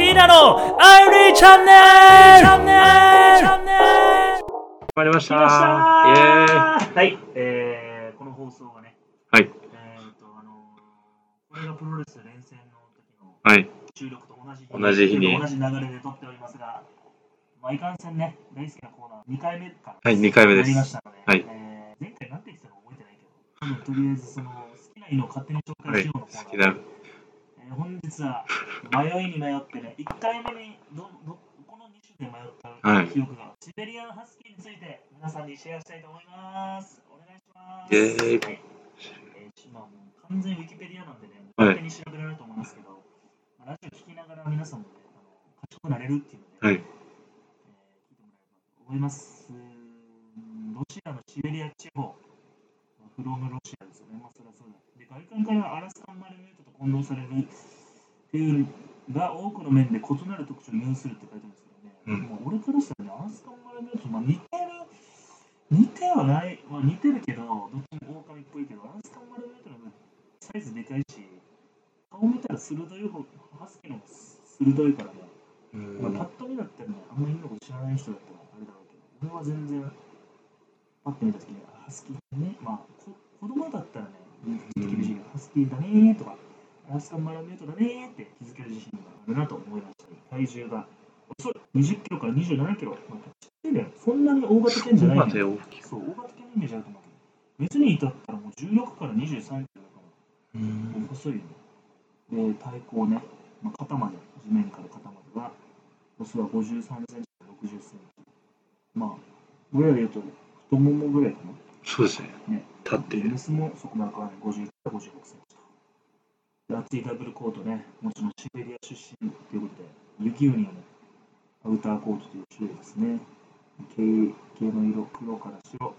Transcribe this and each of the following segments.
キーナのアイリーチャンネル。チャンネルチャンネル始まりました。はい、えー、この放送がね、はい。えーと、あのー、これがプロレス連戦の時のはい。収録と同じ日同じ日に。同じ流れで撮っておりますが、まあ、いかんせんね、大好きなコーナー、2回目か。はい二回目です。ましたので、はい。えー前回なんて言ってたか覚えてないけど、とりあえずその好きな犬を勝手に紹介しようのコーナー好きなえー本日は迷いに迷ってね、1回目にどどこの2種で迷ったはい記憶が、シベリアンハスキーについて皆さんにシェアしたいと思います。お願いします。イエーイはいえーまあ、もう完全ウィキペディアなんでね、はい勝手に調べられると思いますけど、まあラジオ聞きながら皆さんもね、あの賢くなれるっていうので、はいえー聞いてもらえればと思います。ロシアのシベリア地方、フロムロシアですよね、まあそれはそうだ。で、外観からアラスカンマルメートと混同されるっていうのが多くの面で異なる特徴を有するって書いてあるんですけどね、うん。まあ俺からしたらね、アラスカンマルメートとまあ似てる、似てはない、まあ似てるけど、どっちも狼っぽいけど、アラスカンマルメートのサイズでかいし、顔見たら鋭い方、ハスキーの方が鋭いからね、うまあ、んパッと見だったらね、あんまりいいのこと知らない人だったらあれだろうけど、俺は全然、パッと見たときに、あハスキーね、まあ、こ子供だったらね、厳しいけど、ハスキーだねーとか、アラスカンマラメートだねーって気づける自信があるなと思いました、体重が、遅い、20キロから27キロ、まあ、そんなに大型犬じゃない。そう、大型犬のイメージあると思うけど、別に至ったらもう16から23キロだから。う。ん。細いよね。で、対抗ね、まあ、肩まで、地面から肩までは、オスは53センチから60センチ。まあ、俺らで言うと、太ももぐらいかな。そうですね。ね立ってでメスもそこまで変わらない、51から56センチと。いダブルコートね、もちろんシベリア出身ということで、雪ウニのアウターコートという種類ですね。毛毛の色、黒から白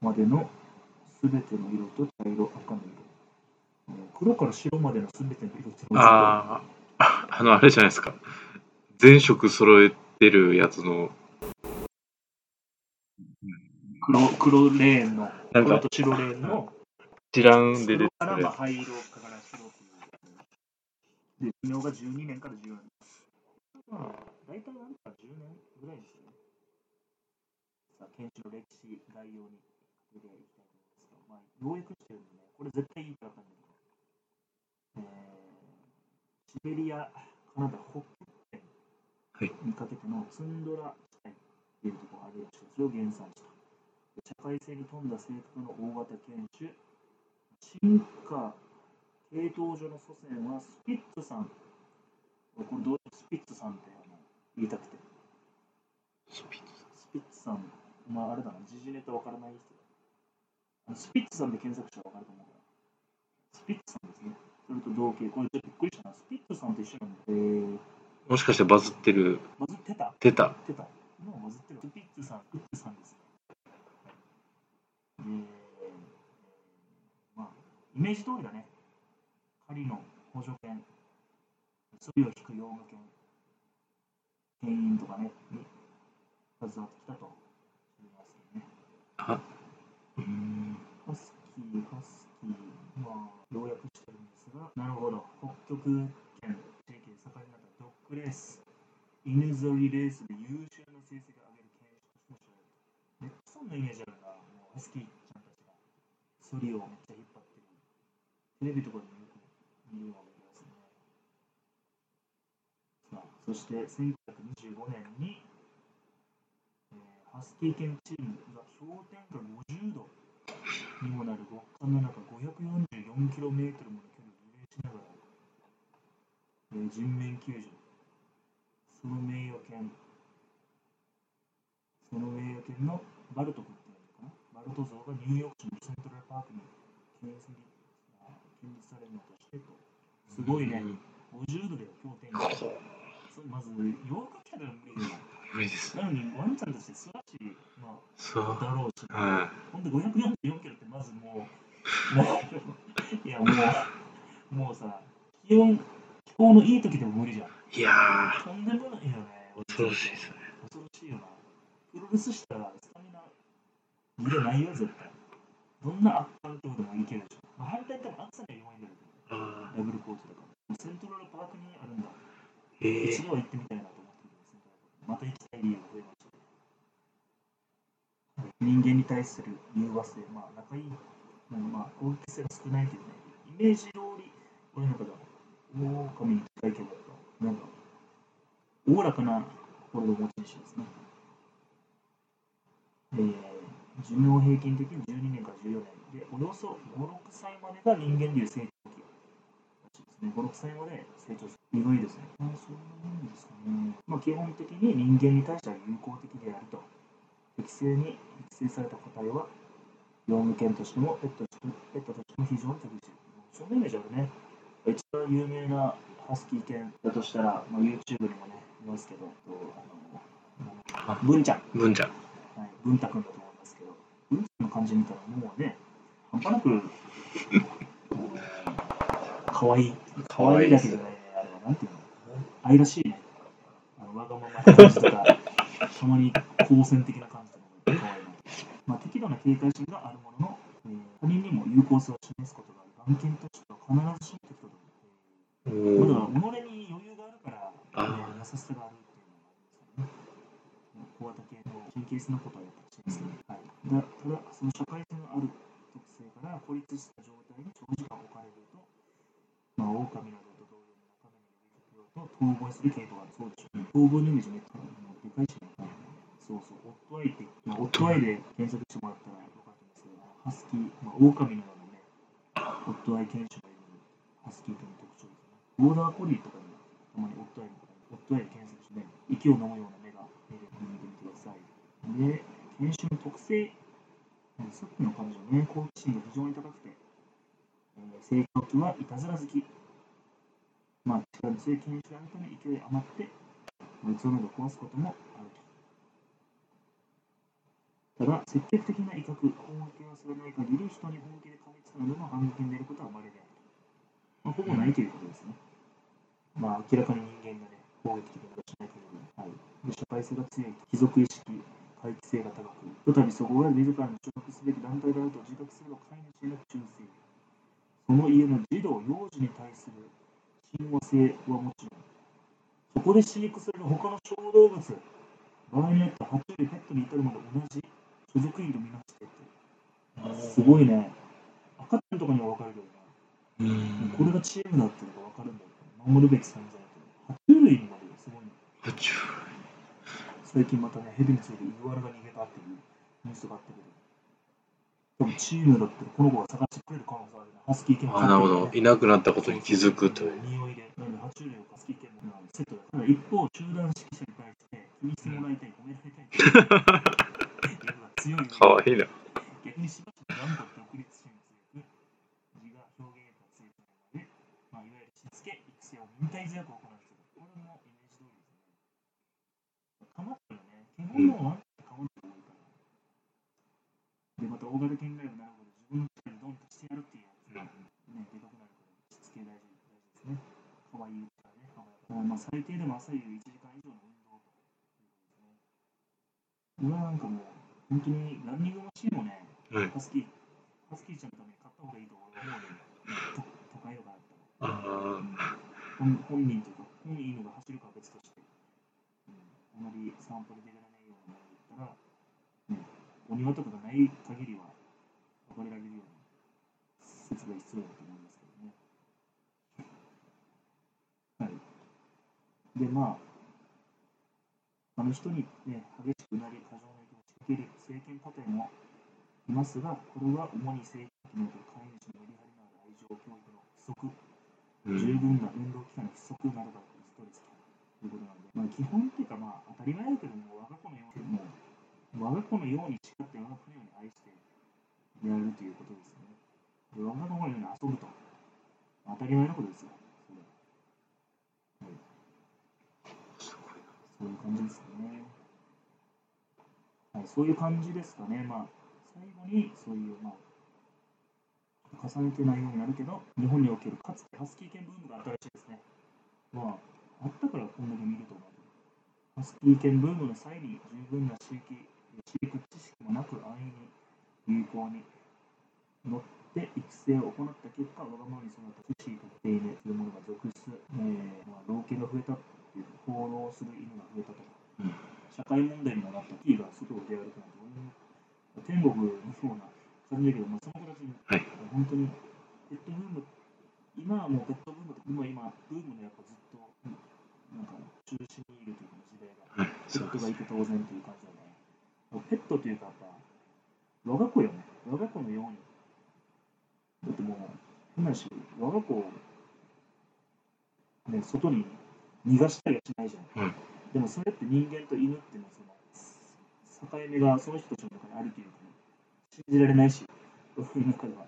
までのすべての色と茶色、赤の色。黒から白までのすべての色ってああ、あの、あれじゃないですか。全色揃えてるやつの、黒黒レーンの、なんか黒と白レーンの一覧で出てる黒からまあ灰色から白という。で、寿命が12年から14年。まあ、大体なんか10年ぐらいですよね。さあ、研修の歴史概要に触れていきたいと思いますが、まあ、要約してるんでね、これ絶対いいかわかんないけど、えー、シベリア、カナダ、北極圏はいにかけてのツンドラ地帯というところがあるらしいそれを原産した。で社会性に富んだ性格の大型犬種、進化系統上の祖先はスピッツさん。これどうスピッツさんって言いたくて。スピッツスピッツさん、まああれだな、時事ネタわからない人スピッツさんで検索したらわかると思うから。スピッツさんですね。それと同型、これちょっとびっくりしたな。スピッツさんと一緒なんで、えー、もしかしてバズってる、バズってた？出た。出た。今バズってる。スピッツさん、スピッツさんですね。で、まあ、イメージ通りだね。狩りの補助犬、そりを引く用具犬、店員とかね、に携わってきたと知りますけどね。あうんハスキー、ハスキー、まあ、要約してるんですが、なるほど。北極圏地域で盛んになったドッグレース。犬ぞりレースで優秀な成績を上げる犬種としても知られる。めっちゃそんなイメージあるな。もうハスキーちゃんたちがソリをめっちゃ引っ張ってる。テレビとかでもよく見るようなですね。さあ、そして1925年に、えーハスキー犬チームが氷点下50度にもなる極寒の中 544km もの距離をリレーしながら、えー人面救助その名誉犬、その名誉犬のバルト君っていうのかな、バルト像がニューヨーク市のセントラルパークに建設にあ建立されるのとしてと、すごいね、50度で氷点下。そうまず、ヨーロッパ来たら無理だよ。無理です。なのに、ワンちゃんとして素晴らしい、まそう。あ、だろうし、はほんで544キロってまずもう、もう、いやもう、もうさ、気温、気候のいい時でも無理じゃん。い。いやとんでもないよね。ー、恐ろしいですね。恐ろしいよな。プロレスしたらスタミナ、無理ないよ、絶対。どんな圧巻ってことでもいけるでしょ。まあ、反対に多分暑さには弱いんだけど、あダブルコートだから。セントラルパークにあるんだ。え一度は行ってみたいなと思ってるんですね。また行きたい理由が増えました人間に対する融和性、まあ、仲いい、うんまあ、攻撃性が少ないというね、イメージ通り、俺の中では、狼に近いけど、なんか、おおらかな心の持ち主ですね。えー寿命平均的に12年から14年で、およそ5、6歳までが人間流成長期ですね。5、6歳まで成長する。意外ですね。あそんなもんですかね。まあ、基本的に人間に対しては友好的であると。適正に育成された個体は、養務犬としてもペットとしてもペットとしても非常に適している。そんなイメージあるね。一番有名なハスキー犬だとしたら、まあ、YouTube にもね、いますけど、とあの、文ちゃん。文ちゃん。はい、文太君だと思いますけど、文太君の感じ見たらもうね、半端なく、かわいい。かわいいだけじゃないね、あれはなんていうの？愛らしいね。あのわがままな感じとか、たまに好戦的な感じとかもかわいいな。まあ、適度な警戒心があるものの、えー他人にも有効性を示すことがある。眼見としては必ずしも適度だ。から己に余裕があるから、あね、優しさがあるっていうのがありますよね。小型系の神経質なことはやっぱりしますね。はい、だただ、その社会性のある特性から孤立した状態に長時間置かれると、まあ、狼などと同様に仲間に呼びかけようと遠吠えする傾向がそうでしょうね。遠吠えのイメージめっちゃでかいしね。そうそう、オッドアイって、まあ、オッドアイで検索してもらったら分かると思うんですけど、ハスキー、まあ、狼のようなね、オッドアイ犬種がいるハスキーという特徴ですね。ボーダーコリーとかにたまにオッドアイオッドアイで検索してね、息を飲むような目が出るので見てみてください。で、犬種の特性、うんさっきの感じのね、好奇心が非常に高くて、えー性格はいたずら好き。まあ、力強い犬種であるため勢い余って、器など壊すこともあると。ただ、積極的な威嚇、攻撃をされない限り、人に本気で噛みつくなどの反撃に出ることは稀であると。まあ、ほぼないということですね。まあ、明らかに人間がね、攻撃的なことをしない限り、はい。で社会性が強い、貴族意識、回帰性が高く、ひとたびそこが自らの所属すべき団体であると自覚すれば飼い主への忠誠。その家の児童、幼児に対する親和性はもちろん、そこで飼育される他の小動物、場合によっては爬虫類、ペットに至るまで同じ所属員とみなしてて。すごいね。赤ちゃんとかには分かるけどね。これがチームだっていうのが分かるんだよ。守るべき存在と。爬虫類にまですごいね。爬虫最近またね、ヘビについてイグアナが逃げたっていうニュースがあったけど、多分チームだったらこの子が探してくれる可能性あるね。ハスキー犬。なるほど。いなくなったことに気づくという。匂いで、なので爬虫類をハスキー犬もセットだ一方、集団指揮者に対して気にしてもらいたい、褒められたいい、かわいいな逆にしばしば頑張って独立心が強く、自我表現力が強くなるので、まあ、いわゆるしつけ、育成を忍耐強く行う人。これもイメージ通りですね。かまってるね。基本のワンってかまって多いから。で、また大型犬ライブなるほど、自分の力でどうにかしてやるっていうやつが、ね、でかくなるから、しつけ大事大事ですね。かわいいからね、かわいいから。まあ、最低でも朝夕1時間以上の運動ということですね。俺はなん。かもう、本当にランニングマシンもね、はいハスキー、ハスキーちゃん。のために買った方がいいと思うので、と都会とかだったら。あ本本人というか、本いいのが走るかは別として、うん、あまり散歩で出られないようなものだったら、ね、お庭とかがない限りは別れられるような施設が必要だと思いますけどね。はい。で、まあ、あの人にね、激しくなり、過剰な意見を仕掛ける政権パテンもいますが、これは主に政権における飼い主のメリハリのある愛情教育の不足十分な運動期間の不足などがストレスということなので、まあ、基本っていうか、まあ、当たり前だけども、我が子のように、もう我が子のように誓って、我が子のように愛してやるということですね。で、我が子のように遊ぶと。当たり前のことですよ。それはい、そういう感じですね。はい、そういう感じですかね。まあ、最後に、そういう、まあ、重ねてないようになるけど、日本におけるかつてハスキー犬ブームが新しいですね。まあ、あったからこんだけ見ると思う、ハスキー犬ブームの際に十分な飼育飼育知識もなく安易に有効に乗って育成を行った結果、わがままに育った不飼育定例というものが続出、えーまあ、老犬が増えたっていう放浪する犬が増えたとか、うん社会問題にもなったキーが外を出歩くなんて、俺も天国のような感じだけど、まあ、その子たちに、はい本当にペットブーム、今はもうペットブームと今今、ブームのやっぱずっと、うんなんか中心にいるというか時代が。はい、ペット。がいて当然という感じだね。ペットというか、やっぱ、我が子よね。我が子のように。だってもう、変なし、我が子を、ね、外に逃がしたりはしないじゃん。はいでもそれって人間と犬っていうのは、その、境目がその人たちの中にあるというか、信じられないし、俺の中では。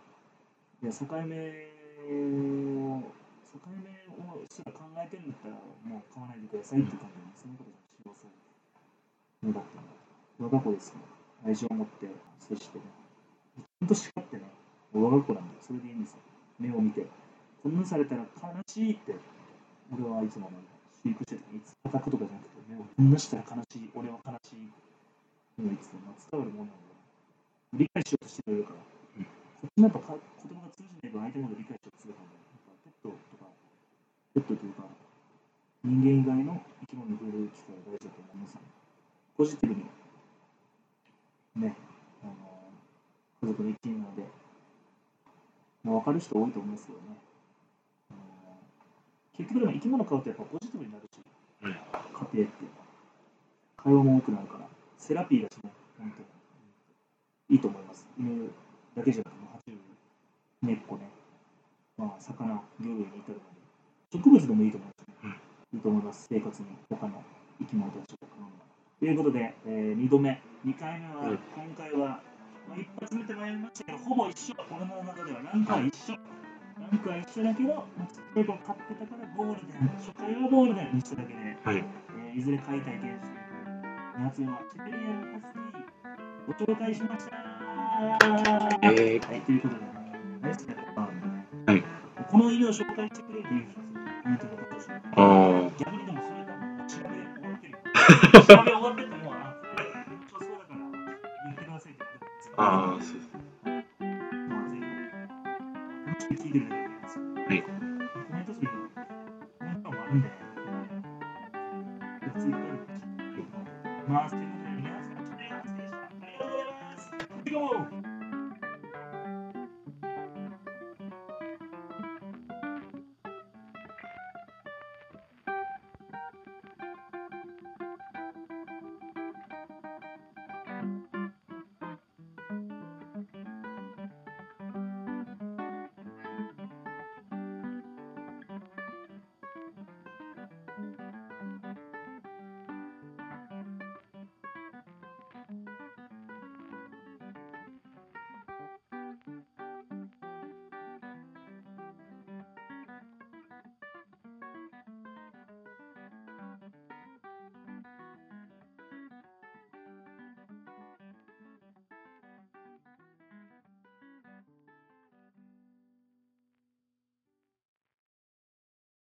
いや、境目を、境目をすら考えてるんだったら、もう買わないでください。って感じで、そのことが使用する。のだったの。我が子ですね。愛情を持って接してね。ちゃんと叱ってね。我が子なんで、それでい。い。んですよ。目を見て。こんなされたら悲しい。って、俺はい。つもね、飼育してて、い。つ叩くとかじゃなくて、目をこんなしたら悲しい、俺は悲しい。っていつもまあ伝わるものなん。で、理解しようとしてくれるから。うん。こっちもやっぱか言葉が通じないと相手のこと理解しようとするから。やっぱペットとか、ペットというか、人間以外の生き物に触れる機会が大事だと思います、ね。ポジティブに、ね、あの家族の一員なので、もう分かる人多いと思いますけどね。あの結局でも生き物飼うとやっぱポジティブになるし、家庭って。会話も多くなるから、セラピーだしね、本当に。いいと思います。犬だけじゃなくて、爬虫類、猫ね、まあ、魚、魚類に至るまで。植物でもいいと思いますね。いいと思います、生活に、他の生き物たちとか。ということで、え2度目、2回目は、うん今回は、まあ、一発目てまいりましたけど、ほぼ一緒。俺の中ではランクは一緒。ランクは一緒だけど、まあ、ちっちゃ買ってたからゴールデン、初回はゴールデンにしただけで、はい。えーいずれ買いたいケー。ス。2発目はシベリアンハスキー、ご紹介しました。えーはい、とい。うことで、ナイスね、まあはい。この犬を紹介してくれってい。うコメントがあったし、あー逆にでもそれが調べ終わってるよ。調べ終わ